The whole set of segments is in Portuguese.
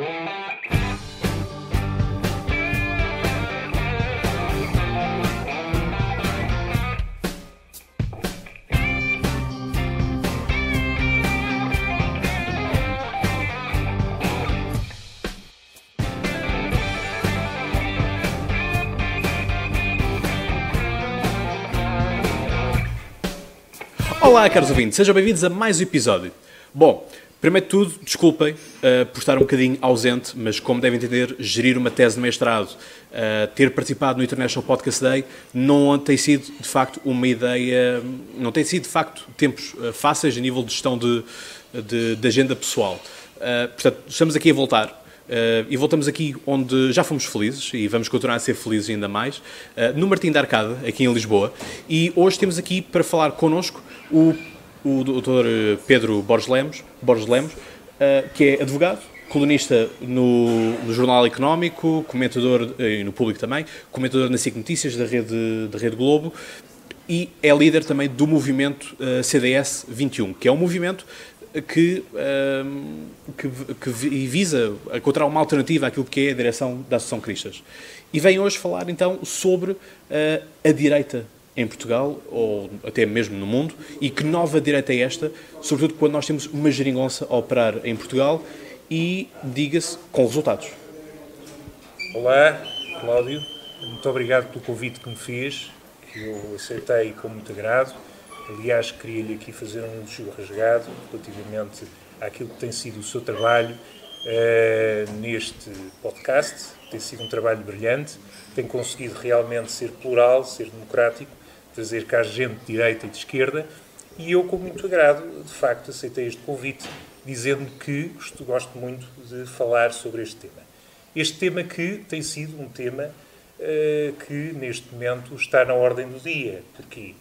Olá, caros ouvintes, sejam bem-vindos a mais um episódio. Bom, primeiro de tudo, desculpem uh, por estar um bocadinho ausente, mas como devem entender, gerir uma tese de mestrado, uh, ter participado no International Podcast Day, não tem sido de facto uma ideia, não tem sido de facto tempos uh, fáceis a nível de gestão de, de, de agenda pessoal. portanto, estamos aqui a voltar e voltamos aqui onde já fomos felizes e vamos continuar a ser felizes ainda mais, no Martim da Arcada, aqui em Lisboa. E hoje temos aqui para falar connosco o, o Dr. Pedro Borges Lemos, Borges Lemos uh, que é advogado, colunista no, no, Jornal Económico, comentador, e no Público também, comentador na SIC Notícias da Rede, da Rede Globo e é líder também do movimento CDS 21, que é um movimento que, que, que, visa encontrar uma alternativa àquilo que é a direção da Associação Cristas. E vem hoje falar então sobre uh, a direita em Portugal, ou até mesmo no mundo, e que nova direita é esta, sobretudo quando nós temos uma geringonça a operar em Portugal e, diga-se, com resultados. Olá, Cláudio. Muito obrigado pelo convite que me fez, que eu aceitei com muito agrado Aliás, queria-lhe aqui fazer um elogio rasgado relativamente àquilo que tem sido o seu trabalho uh, neste podcast. Tem sido um trabalho brilhante, tem conseguido realmente ser plural, ser democrático, trazer cá gente de direita e de esquerda. E eu, com muito agrado, de facto, aceitei este convite, dizendo que gosto muito de falar sobre este tema. Este tema que tem sido um tema uh, que, neste momento, está na ordem do dia. Porquê?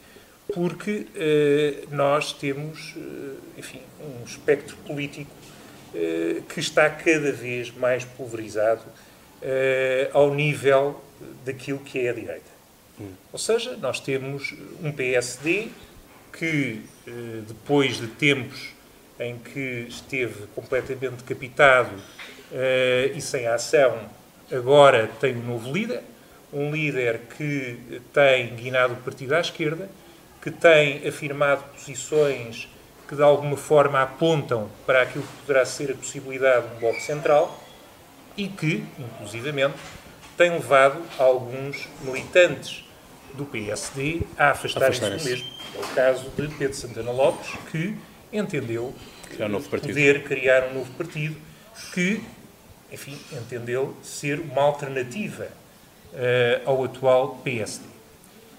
porque eh, nós temos, eh, enfim, um espectro político que está cada vez mais pulverizado ao nível daquilo que é a direita. Hum. Ou seja, nós temos um PSD que, depois de tempos em que esteve completamente decapitado e sem ação, agora tem um novo líder, um líder que tem guinado o partido à esquerda, que tem afirmado posições que de alguma forma apontam para aquilo que poderá ser a possibilidade de um bloco central e que, inclusivamente, tem levado alguns militantes do PSD a afastarem-se do mesmo. É o caso de Pedro Santana Lopes, que entendeu criar um poder criar um novo partido que, enfim, entendeu ser uma alternativa uh, ao atual PSD.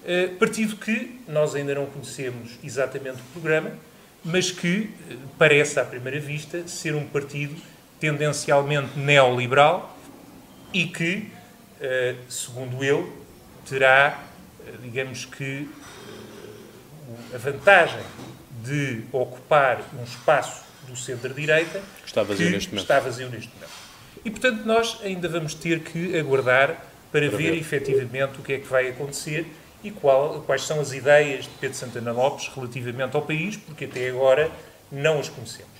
Eh, partido que nós ainda não conhecemos exatamente o programa, mas que eh, parece, à primeira vista, ser um partido tendencialmente neoliberal e que, segundo ele, terá, digamos que, a vantagem de ocupar um espaço do centro-direita que está vazio que neste momento. Está vazio neste momento. E, portanto, nós ainda vamos ter que aguardar para, para ver, ver efetivamente o que é que vai acontecer e qual, quais são as ideias de Pedro Santana Lopes relativamente ao país, porque até agora não as conhecemos.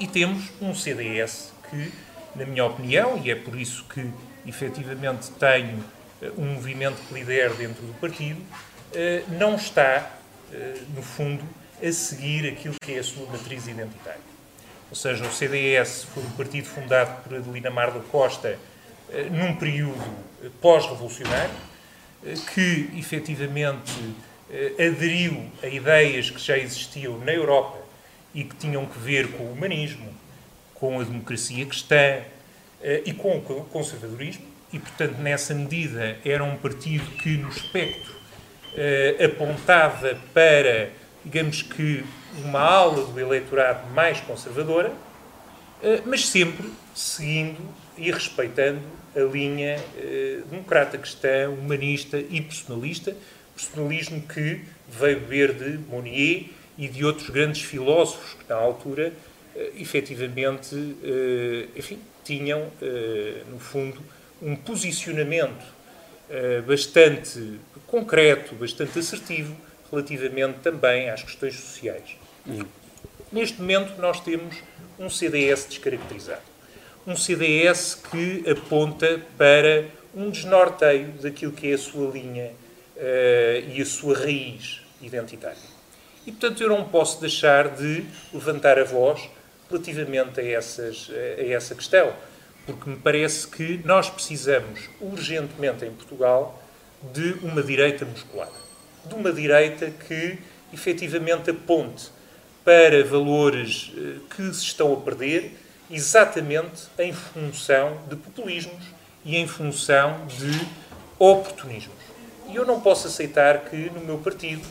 E temos um CDS que, na minha opinião, e é por isso que efetivamente tenho eh, um movimento que lidera dentro do partido, eh, não está, eh, no fundo, a seguir aquilo que é a sua matriz identitária. Ou seja, o CDS foi um partido fundado por Adelina Mar da Costa num período pós-revolucionário, que efetivamente eh, aderiu a ideias que já existiam na Europa e que tinham que ver com o humanismo, com a democracia cristã eh, e com o conservadorismo, e portanto, nessa medida, era um partido que, no espectro, eh, apontava para, digamos que, uma ala do eleitorado mais conservadora, mas sempre seguindo e respeitando a linha eh, democrata cristã, humanista e personalista, personalismo que veio beber de Monnier e de outros grandes filósofos que, na altura, eh, efetivamente, eh, enfim, tinham, eh, no fundo, um posicionamento eh, bastante concreto, bastante assertivo, relativamente também às questões sociais. Hum. Neste momento, nós temos um CDS descaracterizado. Um um CDS que aponta para um desnorteio daquilo que é a sua linha uh, e a sua raiz identitária. E, portanto, eu não posso deixar de levantar a voz relativamente a, essas, a essa questão, porque me parece que nós precisamos urgentemente em Portugal de uma direita musculada, de uma direita que efetivamente aponte para valores eh, que se estão a perder exatamente em função de populismos e em função de oportunismos. E eu não posso aceitar que no meu partido,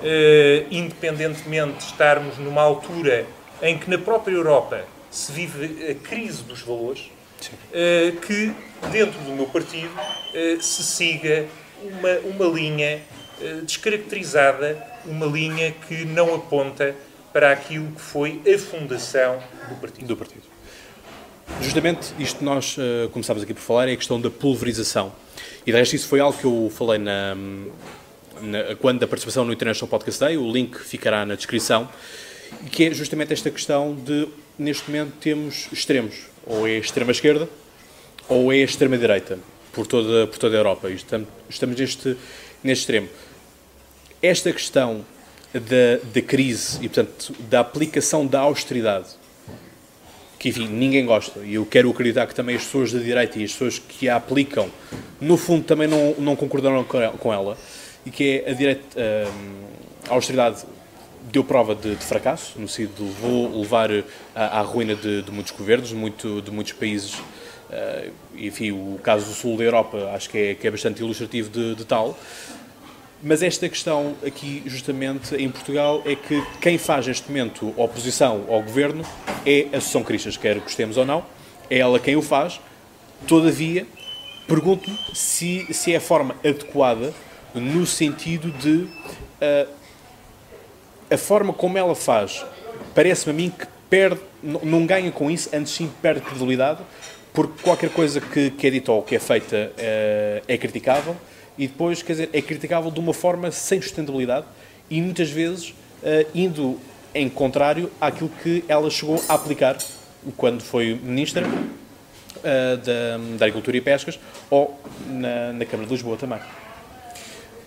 eh, independentemente de estarmos numa altura em que na própria Europa se vive a crise dos valores, eh, que dentro do meu partido se siga uma, uma linha descaracterizada, uma linha que não aponta para aquilo que foi a fundação do partido. Do partido. Justamente isto nós uh, começámos aqui por falar é a questão da pulverização. E de resto isso foi algo que eu falei na, na, quando da participação no International Podcast Day, o link ficará na descrição, que é justamente esta questão de, neste momento, temos extremos. Ou é a extrema-esquerda, ou é a extrema-direita, por toda, por toda a Europa. Estamos, estamos neste, neste extremo. Esta questão da, da crise e, portanto, da aplicação da austeridade, que, enfim, ninguém gosta, e eu quero acreditar que também as pessoas da direita e as pessoas que a aplicam, no fundo, também não, não concordaram com ela, e que é a direita, hum, a austeridade deu prova de, de, fracasso, no sentido de levar à, à ruína de, de, muitos governos, muito, de muitos países, uh, enfim, o caso do sul da Europa acho que é, que é bastante ilustrativo de, de tal, mas esta questão aqui, justamente, em Portugal, é que quem faz neste momento oposição ao governo é a Associação Cristas, quer gostemos ou não, é ela quem o faz. Todavia, pergunto-me se, se é a forma adequada no sentido de uh, a forma como ela faz, parece-me a mim que perde, não ganha com isso, antes sim perde credibilidade, porque qualquer coisa que, que é dita ou que é feita uh, é criticável e depois, quer dizer, é criticável de uma forma sem sustentabilidade e muitas vezes uh, indo em contrário àquilo que ela chegou a aplicar quando foi ministra uh, da, da, Agricultura e Pescas ou na, na Câmara de Lisboa também.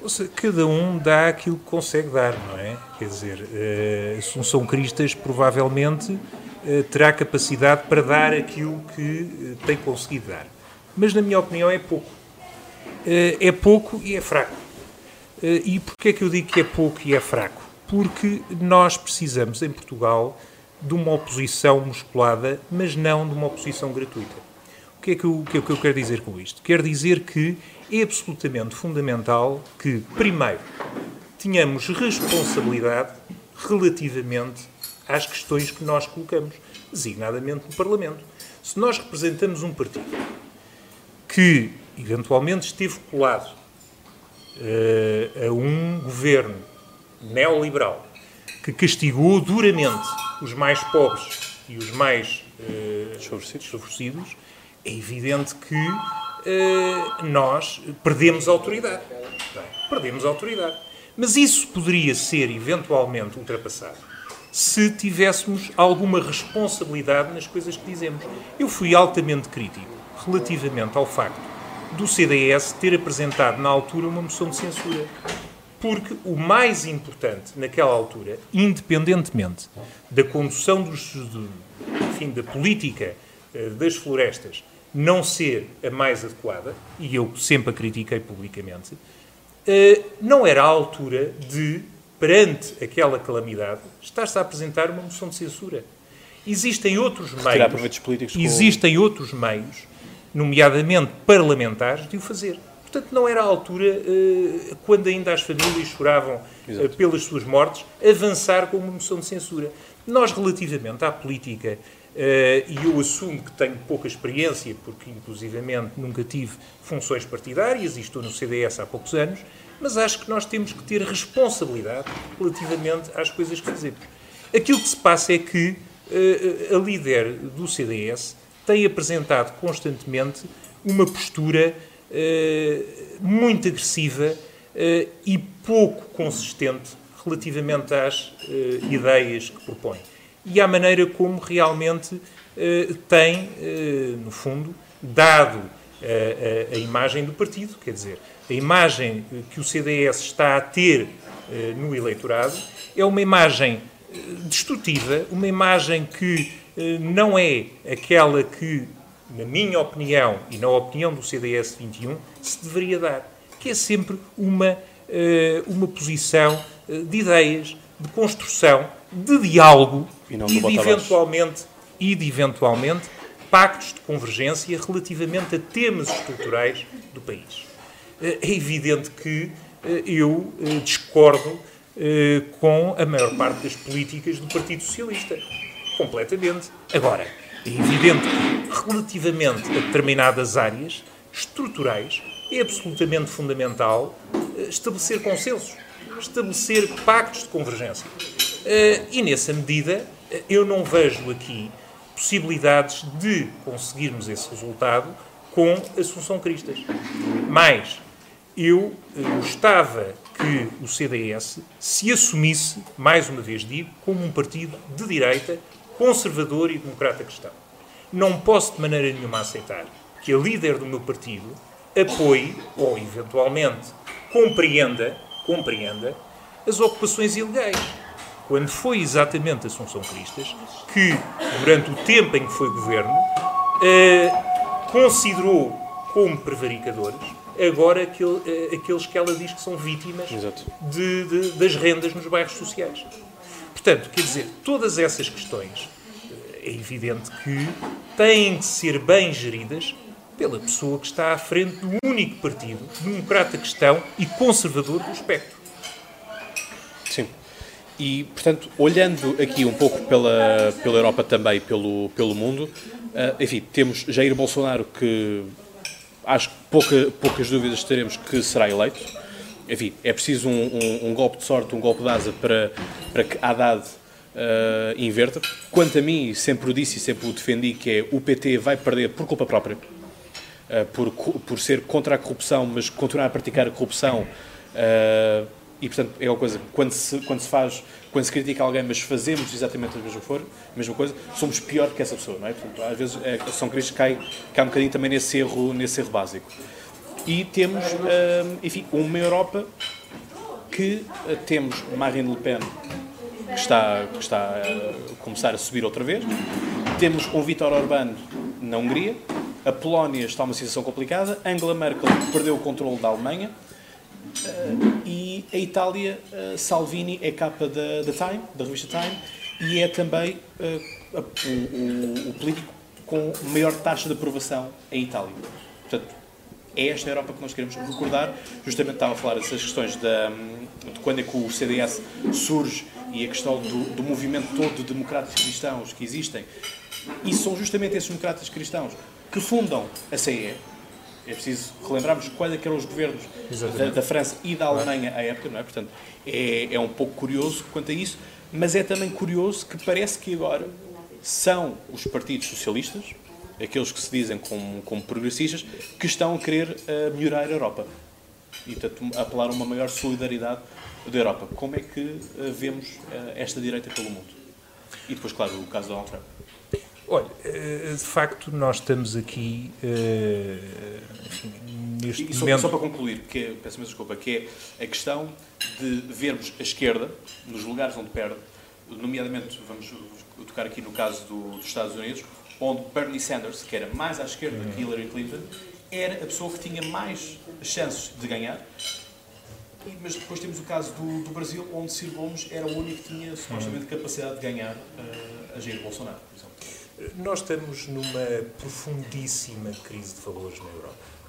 Ou seja, cada um dá aquilo que consegue dar, não é? Quer dizer, uh, Assunção Cristas provavelmente uh, terá capacidade para dar aquilo que tem conseguido dar. Mas, na minha opinião, é pouco. Eh, é pouco e é fraco. Eh, e porquê é que eu digo que é pouco e é fraco? Porque nós precisamos, em Portugal, de uma oposição musculada, mas não de uma oposição gratuita. O que é que eu, que é que eu quero dizer com isto? Quero dizer que é absolutamente fundamental que, primeiro, tenhamos responsabilidade relativamente às questões que nós colocamos, designadamente no Parlamento. Se nós representamos um partido que eventualmente esteve colado uh, a um governo neoliberal que castigou duramente os mais pobres e os mais uh, desfavorecidos, é evidente que uh, nós perdemos autoridade. Bem, perdemos autoridade. Mas isso poderia ser eventualmente ultrapassado se tivéssemos alguma responsabilidade nas coisas que dizemos. Eu fui altamente crítico relativamente ao facto do CDS ter apresentado na altura uma moção de censura. Porque o mais importante naquela altura, independentemente da condução do, enfim, da política das florestas não ser a mais adequada, e eu sempre a critiquei publicamente, uh, não era a altura de, perante aquela calamidade, estar-se a apresentar uma moção de censura. Existem outros meios. Existem outros meios nomeadamente parlamentares, de o fazer. Portanto, não era a altura, eh, quando ainda as famílias choravam eh, pelas suas mortes, avançar com uma moção de censura. Nós, relativamente à política, eh, e eu assumo que tenho pouca experiência, porque inclusivamente nunca tive funções partidárias e estou no CDS há poucos anos, mas acho que nós temos que ter responsabilidade relativamente às coisas que fazemos. Aquilo que se passa é que a líder do CDS tem apresentado constantemente uma postura uh, muito agressiva e pouco consistente relativamente às ideias que propõe. E à maneira como realmente tem, no fundo, dado a, a, a, imagem do partido, quer dizer, a imagem que o CDS está a ter no eleitorado é uma imagem destrutiva, uma imagem que não é aquela que, na minha opinião e na opinião do CDS 21, se deveria dar, que é sempre uma, uma posição de ideias, de construção, de diálogo e, e de eventualmente e de eventualmente pactos de convergência relativamente a temas estruturais do país. É evidente que eu discordo com a maior parte das políticas do Partido Socialista. Completamente. Agora, é evidente que, relativamente a determinadas áreas estruturais, é absolutamente fundamental estabelecer consensos, estabelecer pactos de convergência. E, nessa medida, eu não vejo aqui possibilidades de conseguirmos esse resultado com Assunção Cristas. Mas eu eh, gostava que o CDS se assumisse, mais uma vez digo, como um partido de direita, conservador e democrata cristão. Não posso de maneira nenhuma aceitar que a líder do meu partido apoie ou, eventualmente, compreenda, compreenda as ocupações ilegais quando foi exatamente Assunção Cristas que, durante o tempo em que foi governo, eh, considerou como prevaricadores agora aquele, eh, aqueles que ela diz que são vítimas de, de, das rendas nos bairros sociais. Portanto, quer dizer, todas essas questões eh, é evidente que têm de ser bem geridas pela pessoa que está à frente do único partido democrata cristão e conservador do espectro. Sim. E, portanto, olhando aqui um pouco pela, pela Europa também, pelo, pelo mundo, uh, enfim, temos Jair Bolsonaro, que acho que pouca, poucas dúvidas teremos que será eleito. Enfim, é preciso um, um, um golpe de sorte, um golpe de asa para, para que Haddad uh, inverta. Quanto a mim, sempre o disse e sempre o defendi, que é o PT vai perder por culpa própria, uh, por, por ser contra a corrupção, mas continuar a praticar a corrupção. Uh, e, portanto, é uma coisa, quando se, quando se faz, quando se critica alguém, mas fazemos exatamente a mesma, for, a mesma coisa, somos pior que essa pessoa, não é? Portanto, às vezes é, São Cristo cai, cai um bocadinho também nesse erro, nesse erro básico. E temos, hum, enfim, uma Europa que uh, temos Marine Le Pen, que está, que está a começar a subir outra vez, temos um Vítor Orbán na Hungria, a Polónia está numa situação complicada, Angela Merkel perdeu o controle da Alemanha, Uh, e a Itália, uh, Salvini é capa da, da Time, da revista Time, e é também uh, o, o, o, político com maior taxa de aprovação em Itália. Portanto, é esta Europa que nós queremos recordar. Justamente estava a falar dessas questões da, de quando é que o CDS surge e a questão do, do movimento todo de democratas cristãos que existem. E são justamente esses democratas cristãos que fundam a CE, é preciso relembrarmos quais é eram os governos da, da, França e da Alemanha à época, não é? Portanto, é, é um pouco curioso quanto a isso, mas é também curioso que parece que agora são os partidos socialistas, aqueles que se dizem como, como progressistas, que estão a querer uh, melhorar a Europa e, portanto, apelar a uma maior solidariedade da Europa. Como é que uh, vemos uh, esta direita pelo mundo? E depois, claro, o caso de Donald Trump. Olha, de facto, nós estamos aqui neste e, momento... Só, para concluir, que é, peço me desculpa, que é a questão de vermos a esquerda, nos lugares onde perde, nomeadamente, vamos tocar aqui no caso do, dos Estados Unidos, onde Bernie Sanders, que era mais à esquerda uhum. que Hillary Clinton, era a pessoa que tinha mais chances de ganhar. Mas depois temos o caso do, do Brasil, onde Ciro Gomes era o único que tinha supostamente capacidade de ganhar uh, a Jair Bolsonaro, por exemplo. Nós estamos numa profundíssima crise de valores na Europa.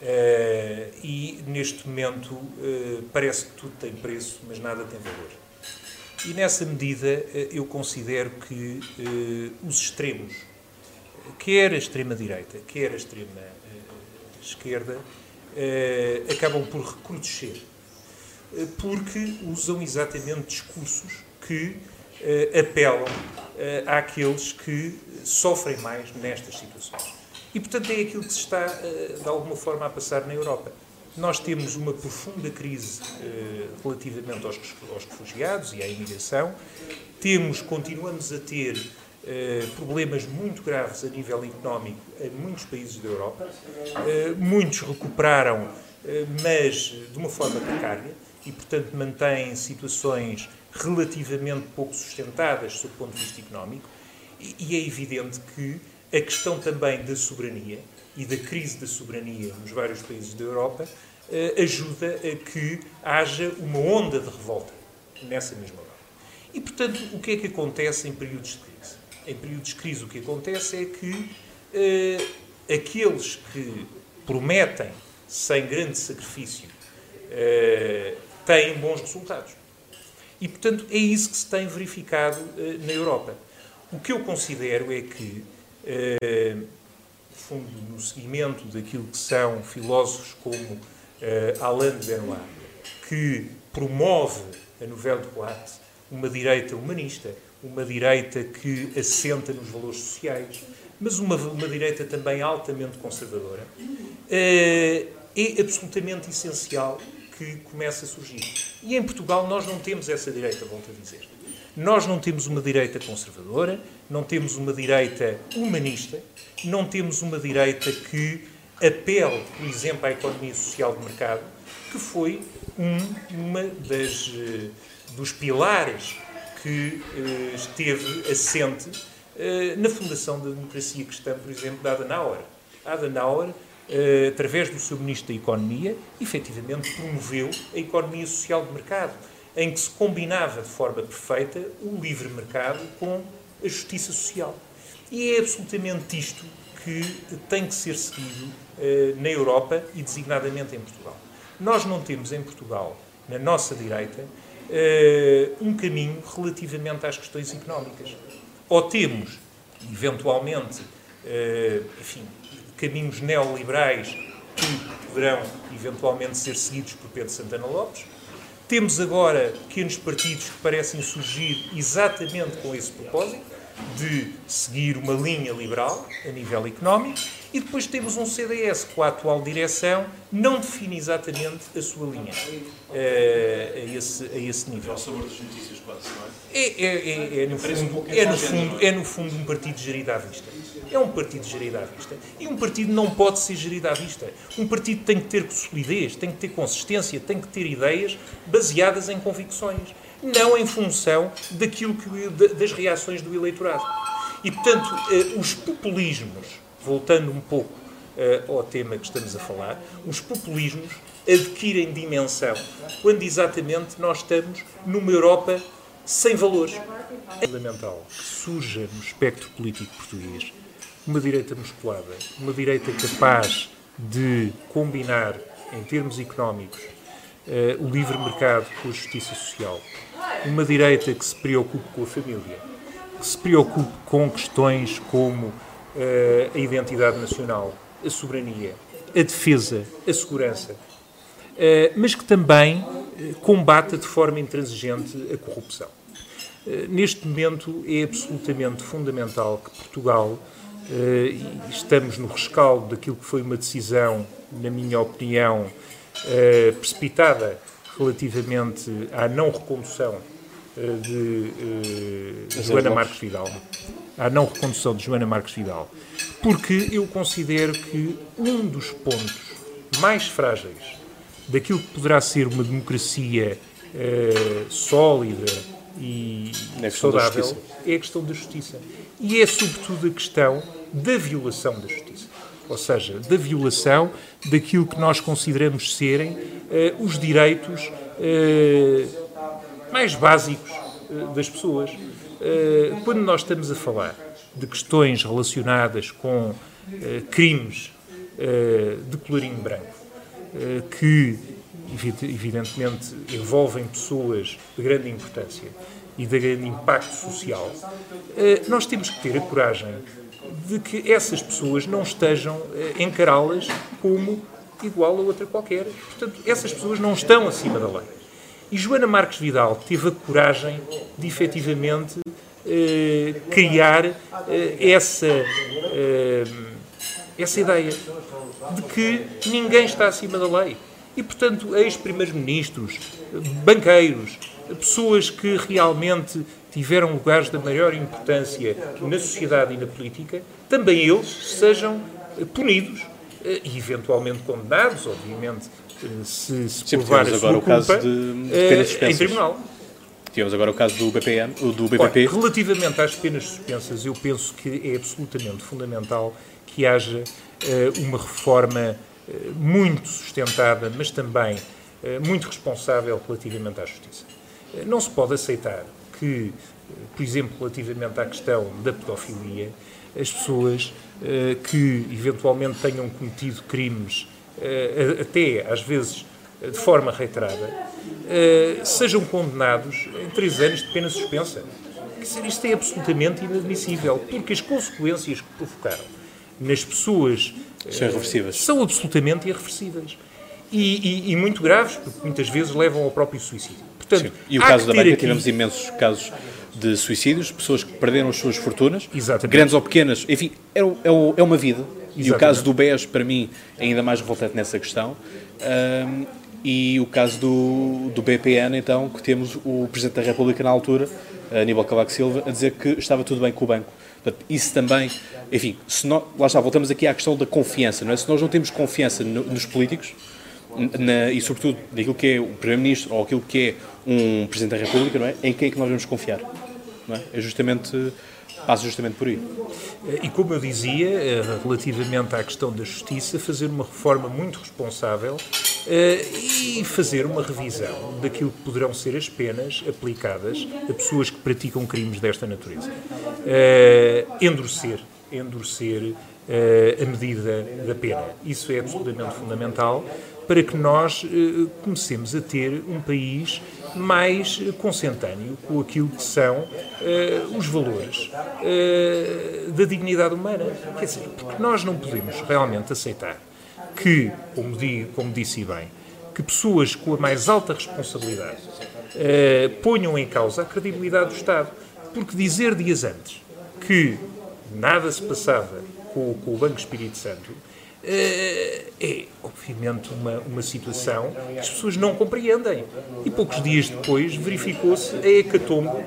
Uh, e neste momento uh, parece que tudo tem preço, mas nada tem valor. E nessa medida uh, eu considero que os extremos, quer a extrema-direita, quer a extrema-esquerda, acabam por recrudescer, porque usam exatamente discursos que apelam àqueles que sofrem mais nestas situações. E, portanto, é aquilo que se está, eh, de alguma forma, a passar na Europa. Nós temos uma profunda crise eh, relativamente aos, aos refugiados e à imigração. Temos, continuamos a ter problemas muito graves a nível económico em muitos países da Europa. muitos recuperaram, mas de uma forma precária e, portanto, mantêm situações relativamente pouco sustentadas sob o ponto de vista económico. E é evidente que a questão também da soberania e da crise da soberania nos vários países da Europa ajuda a que haja uma onda de revolta nessa mesma hora. E, portanto, o que é que acontece em períodos de crise? Em períodos de crise, o que acontece é que uh, aqueles que prometem, sem grande sacrifício, uh, têm bons resultados. E, portanto, é isso que se tem verificado uh, na Europa. O que eu considero é que, fundo, no seguimento daquilo que são filósofos como Alain de Benoit, que promove a Nouvelle Droite, uma direita humanista, uma direita que assenta nos valores sociais, mas uma, uma direita também altamente conservadora, é absolutamente essencial que comece a surgir. E em Portugal nós não temos essa direita, volto a dizer. Nós não temos uma direita conservadora, não temos uma direita humanista, não temos uma direita que apele, por exemplo, à economia social de mercado, que foi um uma das, eh, dos pilares que eh, esteve assente eh, na fundação da democracia cristã, por exemplo, de Adenauer. Adenauer, através do seu Ministro da Economia, efetivamente promoveu a economia social de mercado, em que se combinava de forma perfeita o livre mercado com a justiça social. E é absolutamente isto que tem que ser seguido na Europa e designadamente em Portugal. Nós não temos em Portugal, na nossa direita, uh, um caminho relativamente às questões económicas. Ou temos, eventualmente, enfim, caminhos neoliberais que poderão eventualmente ser seguidos por Pedro Santana Lopes. Temos agora pequenos partidos que parecem surgir exatamente com esse propósito, de seguir uma linha liberal a nível económico e depois temos um CDS com a atual direção não define exatamente a sua linha uh, a, esse, a esse nível. É o sabor das notícias quase, não é? É, é, é, é no, fundo, é, no fundo, é no fundo um partido gerido à vista. É um partido gerido à vista. E um partido não pode ser gerido à vista. Um partido tem que ter solidez, tem que ter consistência, tem que ter ideias baseadas em convicções, não em função daquilo que, das reações do eleitorado. E, portanto, uh, os populismos voltando um pouco uh, ao tema que estamos a falar, os populismos adquirem dimensão quando exatamente nós estamos numa Europa sem valores. É fundamental que surja no espectro político português uma direita musculada, uma direita capaz de combinar, em termos económicos, uh, o livre mercado com a justiça social, uma direita que se preocupe com a família, que se preocupe com questões como uh, a identidade nacional, a soberania, a defesa, a segurança, uh, mas que também combata de forma intransigente a corrupção. Neste momento é absolutamente fundamental que Portugal, estamos no rescaldo daquilo que foi uma decisão, na minha opinião, precipitada relativamente à não recondução de Joana Marques Vidal. À não recondução de Joana Marques Vidal, porque eu considero que um dos pontos mais frágeis daquilo que poderá ser uma democracia uh, sólida e saudável é a questão da justiça. E é sobretudo a questão da violação da justiça. Ou seja, da violação daquilo que nós consideramos serem uh, os direitos uh, mais básicos das pessoas. Eh, quando nós estamos a falar de questões relacionadas com eh, crimes eh, de colorinho branco, que evidentemente envolvem pessoas de grande importância e de grande impacto social, nós temos que ter a coragem de que essas pessoas não estejam a encará-las como igual a outra qualquer. Portanto, essas pessoas não estão acima da lei. E Joana Marques Vidal teve a coragem de efetivamente eh, criar eh, essa, eh, essa ideia de que ninguém está acima da lei. E, portanto, ex-primeiros-ministros, banqueiros, pessoas que realmente tiveram lugares da maior importância na sociedade e na política, também eles sejam punidos e eventualmente condenados, obviamente, se, se Sim, provar a agora sua o caso culpa, de, de penas em tribunal. Tivemos agora o caso do BPM, do BPP. Ora, relativamente às penas suspensas, eu penso que é absolutamente fundamental que haja uh, uma reforma uh, muito sustentada, mas também uh, muito responsável relativamente à justiça. Não se pode aceitar que, por exemplo, relativamente à questão da pedofilia, as pessoas que eventualmente tenham cometido crimes, até às vezes de forma reiterada, sejam condenados em três anos de pena suspensa. Isto é absolutamente inadmissível, porque as consequências que provocaram nas pessoas são. São absolutamente irreversíveis. E, e, e, muito graves, porque muitas vezes levam ao próprio suicídio. Portanto, Sim. E o caso da Banca, aqui... tivemos imensos casos de suicídios, pessoas que perderam as suas fortunas, Exatamente. grandes ou pequenas, enfim, é, é, é uma vida. Exatamente. E o caso do BES, para mim, é ainda mais revoltante nessa questão. Um, e o caso do, do BPN, então, que temos o Presidente da República na altura, Aníbal Cavaco Silva, a dizer que estava tudo bem com o banco. Portanto, isso também, enfim, se nós, lá está, voltamos aqui à questão da confiança, não é? Se nós não temos confiança no, nos políticos, na, e sobretudo naquilo que é o Primeiro-Ministro ou aquilo que é um Presidente da República, não é? Em quem é que nós vamos confiar? Não é? é justamente passa justamente por aí. E como eu dizia, eh, relativamente à questão da justiça, fazer uma reforma muito responsável eh, e fazer uma revisão daquilo que poderão ser as penas aplicadas a pessoas que praticam crimes desta natureza. Eh, endurecer, endurecer a medida da pena. Isso é absolutamente fundamental para que nós comecemos a ter um país mais consentâneo com aquilo que são uh, os valores uh, da dignidade humana. Quer dizer, porque nós não podemos realmente aceitar que, como, digo, como disse bem, que pessoas com a mais alta responsabilidade uh, ponham em causa a credibilidade do Estado. Porque dizer dias antes que nada se passava com, com o Banco Espírito Santo é, obviamente, uma, uma situação que as pessoas não compreendem. E poucos dias depois verificou-se a hecatombe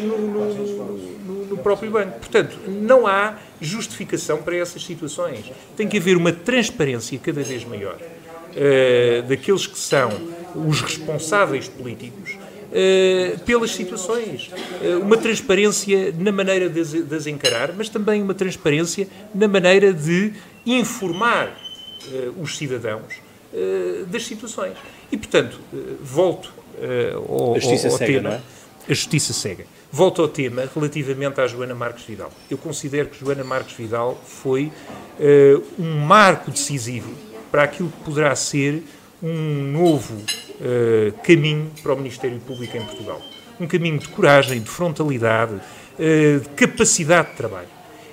no, no, no, no, próprio banco. Portanto, não há justificação para essas situações. Tem que haver uma transparência cada vez maior uh, daqueles que são os responsáveis políticos Uh, pelas situações. Uh, uma transparência na maneira de, de as encarar, mas também uma transparência na maneira de informar uh, os cidadãos uh, das situações. E, portanto, uh, volto ao, a justiça ao cega, tema. Não é? A justiça cega. Volto ao tema relativamente à Joana Marques Vidal. Eu considero que Joana Marques Vidal foi um marco decisivo para aquilo que poderá ser um novo caminho para o Ministério Público em Portugal. Um caminho de coragem, de frontalidade, de capacidade de trabalho.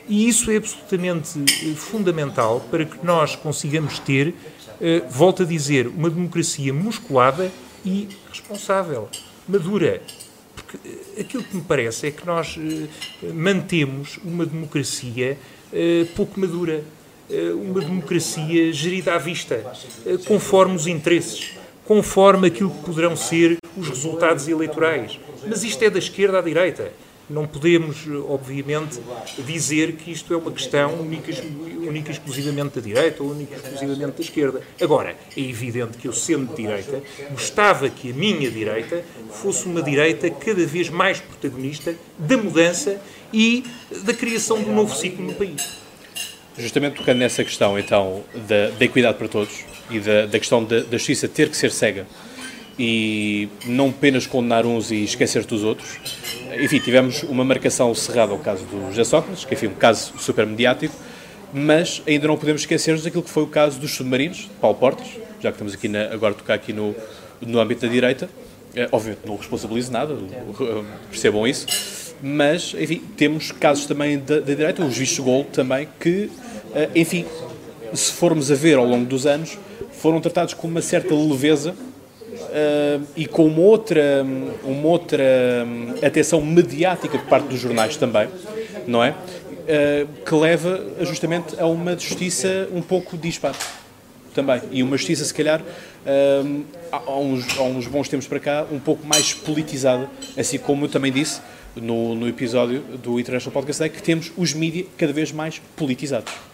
E isso é absolutamente eh, fundamental para que nós consigamos ter, eh, volto a dizer, uma democracia musculada e responsável, madura. Porque eh, aquilo que me parece é que nós mantemos uma democracia pouco madura, uma democracia gerida à vista, conforme os interesses, conforme aquilo que poderão ser os resultados eleitorais. Mas isto é da esquerda à direita não podemos, obviamente, dizer que isto é uma questão única, única exclusivamente da direita ou única exclusivamente da esquerda. Agora, é evidente que eu, sendo de direita, gostava que a minha direita fosse uma direita cada vez mais protagonista da mudança e da criação de um novo ciclo no país. Justamente tocando nessa questão, então, da, da equidade para todos e da, da questão da, da justiça ter que ser cega e não apenas condenar uns e esquecer dos outros, enfim, tivemos uma marcação cerrada ao caso do José Sócrates, que enfim, um caso super mediático, mas ainda não podemos esquecer-nos daquilo que foi o caso dos submarinos, de Paulo Portas, já que estamos aqui na, agora a tocar aqui no, no âmbito da direita, é, obviamente não responsabilizo nada, percebam isso, mas, enfim, temos casos também da, da direita, os vistos gol também, que, eh, enfim, se formos a ver ao longo dos anos, foram tratados com uma certa leveza uh, e com uma outra, uma outra hum, atenção mediática por parte dos jornais também, não é? Uh, que leva justamente a uma justiça um pouco dispar. também. E uma justiça, se calhar, um, há, uns, há uns bons tempos para cá, um pouco mais politizada, assim como eu também disse no, no episódio do International Podcast Day, que temos os mídias cada vez mais politizados.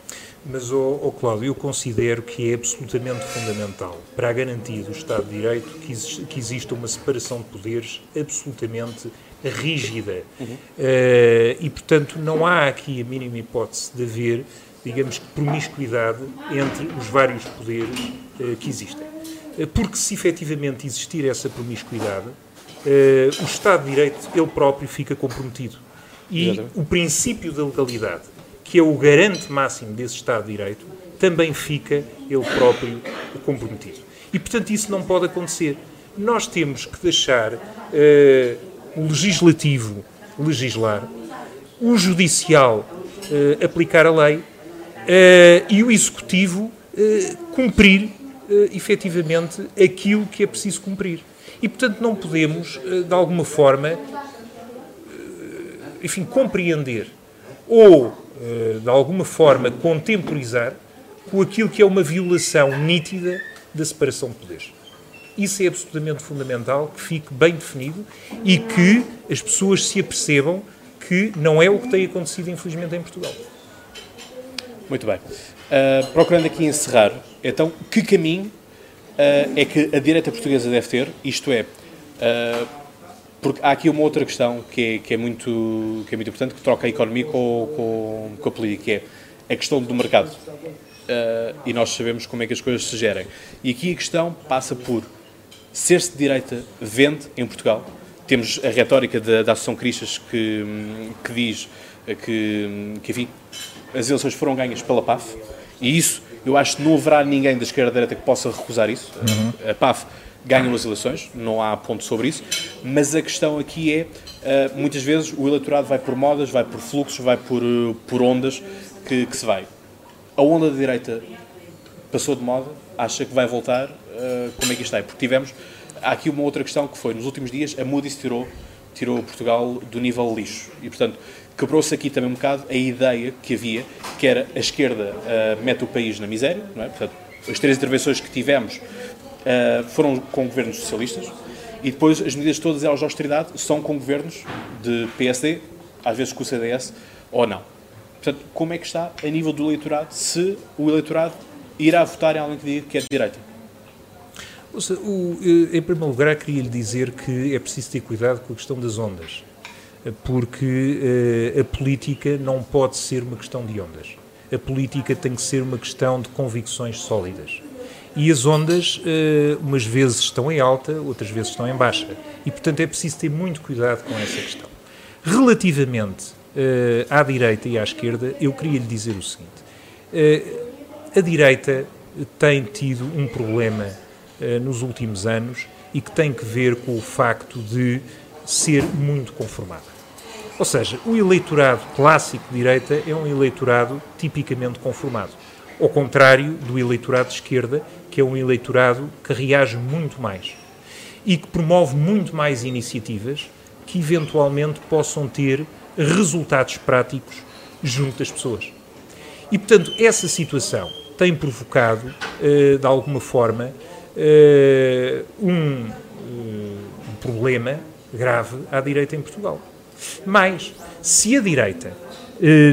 Mas, oh, oh, Cláudio, eu considero que é absolutamente fundamental para a garantia do Estado de Direito que, existe, que exista uma separação de poderes absolutamente rígida. Uhum. Uh, e, portanto, não há aqui a mínima hipótese de haver, digamos promiscuidade entre os vários poderes uh, que existem. Uh, porque, se efetivamente existir essa promiscuidade, o Estado de Direito, ele próprio, fica comprometido. E Exatamente. o princípio da legalidade que é o garante máximo desse Estado de Direito, também fica ele próprio comprometido. E, portanto, isso não pode acontecer. Nós temos que deixar uh, o legislativo legislar, o judicial uh, aplicar a lei uh, e o executivo cumprir efetivamente aquilo que é preciso cumprir. E, portanto, não podemos, de alguma forma, enfim, compreender ou de alguma forma, contemporizar com aquilo que é uma violação nítida da separação de poderes. Isso é absolutamente fundamental, que fique bem definido e que as pessoas se apercebam que não é o que tem acontecido, infelizmente, em Portugal. Muito bem. Uh, procurando aqui encerrar, então, que caminho uh, é que a direita portuguesa deve ter? Isto é, uh, porque há aqui uma outra questão que é, que é, muito, que é muito importante, que troca a economia com, com, com a política, que é a questão do mercado. Uh, e nós sabemos como é que as coisas se gerem. E aqui a questão passa por ser-se de direita vende em Portugal. Temos a retórica da, da Associação Cristas que, que diz que, que, enfim, as eleições foram ganhas pela PAF, e isso eu acho que não haverá ninguém da esquerda-direita que possa recusar isso. Uhum. A PAF ganham as eleições, não há ponto sobre isso, mas a questão aqui é, uh, muitas vezes o eleitorado vai por modas, vai por fluxos, vai por, uh, por ondas que, que, se vai. A onda da direita passou de moda, acha que vai voltar, uh, como é que está? Porque tivemos, há aqui uma outra questão que foi, nos últimos dias, a Moody's tirou, tirou Portugal do nível lixo, e portanto quebrou-se aqui também um bocado a ideia que havia, que era a esquerda mete o país na miséria, não é? Portanto, as três intervenções que tivemos foram com governos socialistas e depois as medidas todas elas de austeridade são com governos de PSD, às vezes com o CDS ou não. Portanto, como é que está a nível do eleitorado, se o eleitorado irá votar em alguém que diga que é de direita? Seja, o, eh, em primeiro lugar, queria lhe dizer que é preciso ter cuidado com a questão das ondas, porque uh, a política não pode ser uma questão de ondas. A política tem que ser uma questão de convicções sólidas. E as ondas, uh, umas vezes estão em alta, outras vezes estão em baixa. E, portanto, é preciso ter muito cuidado com essa questão. Relativamente uh, à direita e à esquerda, eu queria lhe dizer o seguinte: uh, a direita tem tido um problema nos últimos anos e que tem que ver com o facto de ser muito conformada. Ou seja, o eleitorado clássico de direita é um eleitorado tipicamente conformado. Ao contrário do eleitorado de esquerda, que é um eleitorado que reage muito mais e que promove muito mais iniciativas que eventualmente possam ter resultados práticos junto das pessoas. E, portanto, essa situação tem provocado, eh, de alguma forma, eh, um eh, problema grave à direita em Portugal. Mas, se a direita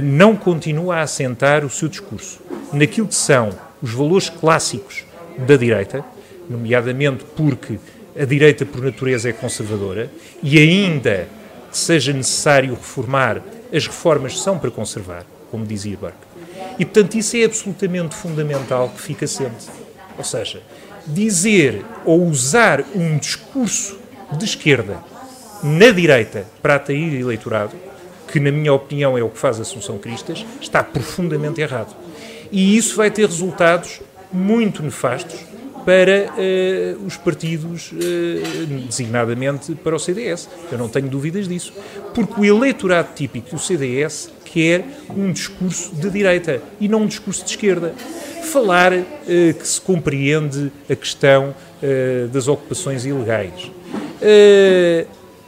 não continua a assentar o seu discurso naquilo que são os valores clássicos da direita, nomeadamente porque a direita, por natureza, é conservadora e ainda que seja necessário reformar, as reformas são para conservar, como dizia Burke. E, portanto, isso é absolutamente fundamental que fique assente. Ou seja, dizer ou usar um discurso de esquerda na direita para atrair eleitorado, que, na minha opinião, é o que faz Assunção Cristas, está profundamente errado. E isso vai ter resultados muito nefastos para uh, os partidos, uh, designadamente para o CDS. Eu não tenho dúvidas disso. Porque o eleitorado típico do CDS quer um discurso de direita e não um discurso de esquerda. Falar uh, que se compreende a questão das ocupações ilegais.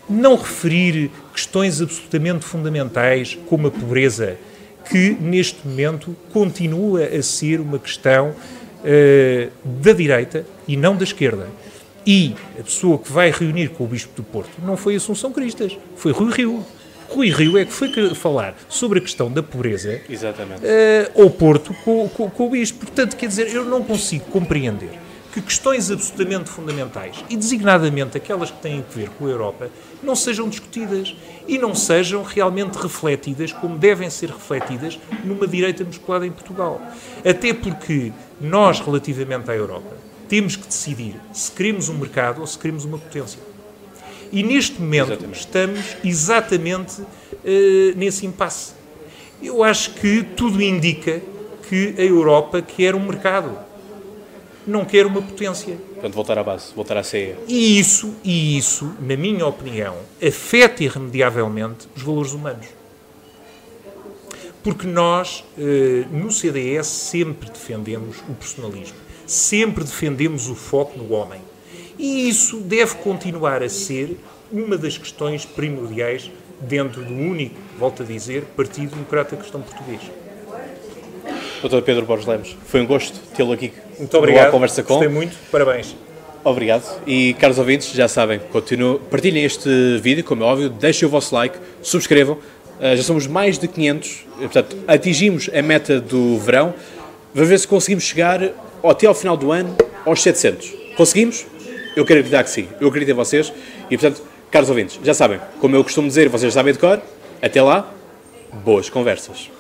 não referir questões absolutamente fundamentais como a pobreza, que neste momento continua a ser uma questão uh, da direita e não da esquerda. E a pessoa que vai reunir com o Bispo do Porto não foi Assunção Cristas, foi Rui Rio. Rui Rio é que foi falar sobre a questão da pobreza Exatamente. Uh, ao Porto com, com, com o Bispo. Portanto, quer dizer, eu não consigo compreender que questões absolutamente fundamentais, e designadamente aquelas que têm a ver com a Europa, não sejam discutidas e não sejam realmente refletidas como devem ser refletidas numa direita musculada em Portugal. Até porque nós, relativamente à Europa, temos que decidir se queremos um mercado ou se queremos uma potência. E neste momento exatamente. estamos exatamente uh, nesse impasse. Eu acho que tudo indica que a Europa quer um mercado não quer uma potência. Portanto, voltar à base, voltar à CE. E isso, e isso, na minha opinião, afeta irremediavelmente os valores humanos. Porque nós, eh, no CDS, sempre defendemos o personalismo, sempre defendemos o foco no homem. E isso deve continuar a ser uma das questões primordiais dentro do único, volto a dizer, Partido Democrata Cristão Português. Doutor Pedro Borges Lemos, foi um gosto tê-lo aqui. Muito obrigado. Conversa com. Gostei muito. Parabéns. Obrigado. E, caros ouvintes, já sabem, continuem, partilhem este vídeo, como é óbvio, deixem o vosso like, subscrevam. Uh, já somos mais de 500, portanto, atingimos a meta do verão. Vamos ver se conseguimos chegar até ao final do ano aos 700. Conseguimos? Eu quero acreditar que sim. Eu acredito em vocês. E, portanto, caros ouvintes, já sabem, como eu costumo dizer, vocês sabem de cor. Até lá, boas conversas.